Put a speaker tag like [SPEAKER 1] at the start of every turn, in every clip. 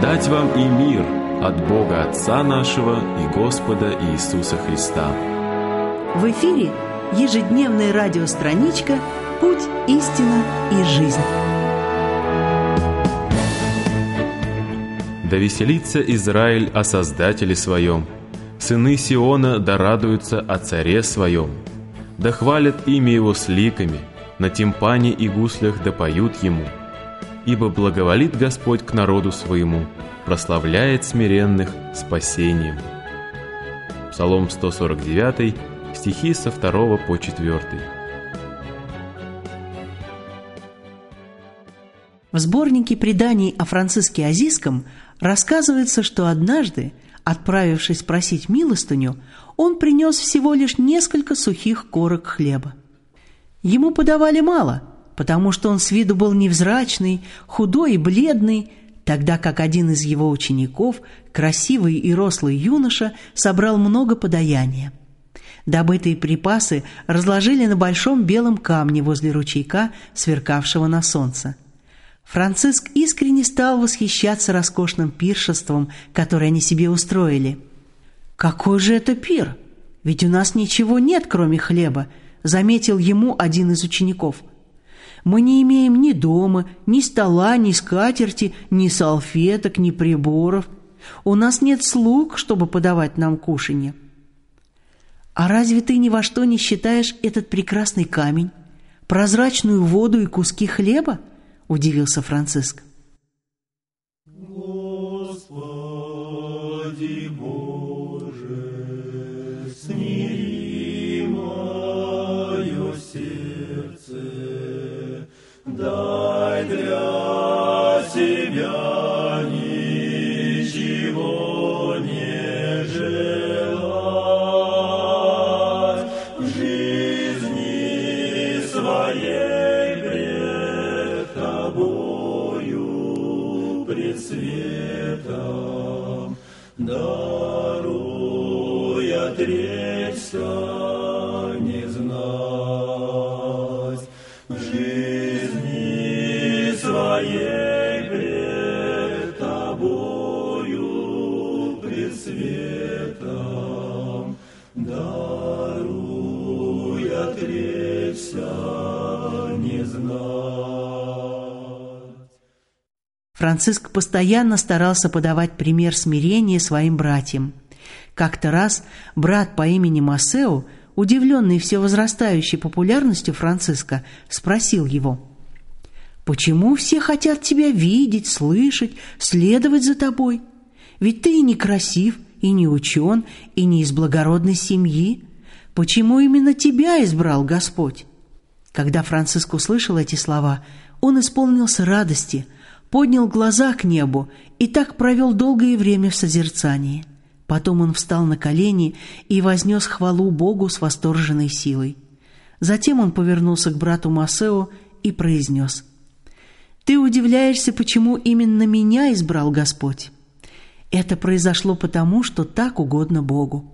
[SPEAKER 1] Благодать вам и мир от Бога Отца нашего и Господа Иисуса Христа.
[SPEAKER 2] В эфире ежедневная радиостраничка «Путь, истина и жизнь».
[SPEAKER 1] Да веселится Израиль о Создателе своем, сыны Сиона да радуются о Царе своем, да хвалят имя Его с ликами, на тимпане и гуслях да поют Ему – ибо благоволит Господь к народу своему, прославляет смиренных спасением. Псалом 149, стихи со 2 по 4.
[SPEAKER 2] В сборнике преданий о Франциске Азиском рассказывается, что однажды, отправившись просить милостыню, он принес всего лишь несколько сухих корок хлеба. Ему подавали мало – потому что он с виду был невзрачный, худой и бледный, тогда как один из его учеников, красивый и рослый юноша, собрал много подаяния. Добытые припасы разложили на большом белом камне возле ручейка, сверкавшего на солнце. Франциск искренне стал восхищаться роскошным пиршеством, которое они себе устроили. «Какой же это пир? Ведь у нас ничего нет, кроме хлеба», — заметил ему один из учеников — мы не имеем ни дома, ни стола, ни скатерти, ни салфеток, ни приборов. У нас нет слуг, чтобы подавать нам кушанье. А разве ты ни во что не считаешь этот прекрасный камень, прозрачную воду и куски хлеба? Удивился Франциск.
[SPEAKER 3] Светом даруй отречься
[SPEAKER 2] Франциск постоянно старался подавать пример смирения своим братьям. Как-то раз брат по имени Масео, удивленный все возрастающей популярностью Франциска, спросил его, «Почему все хотят тебя видеть, слышать, следовать за тобой? Ведь ты и не красив, и не учен, и не из благородной семьи. Почему именно тебя избрал Господь?» Когда Франциск услышал эти слова, он исполнился радости – поднял глаза к небу и так провел долгое время в созерцании. Потом он встал на колени и вознес хвалу Богу с восторженной силой. Затем он повернулся к брату Масео и произнес, «Ты удивляешься, почему именно меня избрал Господь? Это произошло потому, что так угодно Богу.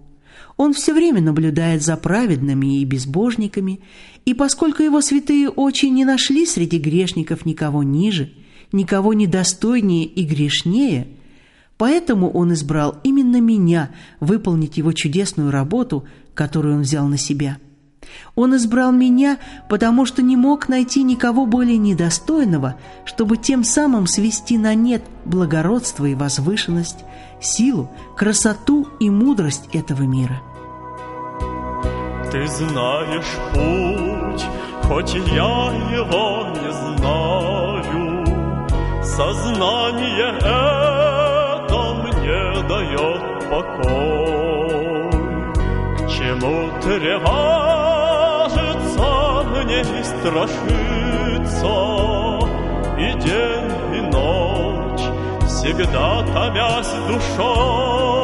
[SPEAKER 2] Он все время наблюдает за праведными и безбожниками, и поскольку его святые очи не нашли среди грешников никого ниже – никого недостойнее и грешнее, поэтому он избрал именно меня выполнить его чудесную работу, которую он взял на себя. Он избрал меня, потому что не мог найти никого более недостойного, чтобы тем самым свести на нет благородство и возвышенность, силу, красоту и мудрость этого мира.
[SPEAKER 3] Ты знаешь путь, хоть я его не знаю, Сознание это мне дает покой. К чему тревожиться мне и страшиться, И день, и ночь, всегда томясь душой.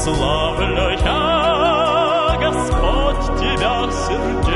[SPEAKER 3] И славлю я, Господь, Тебя сердечно,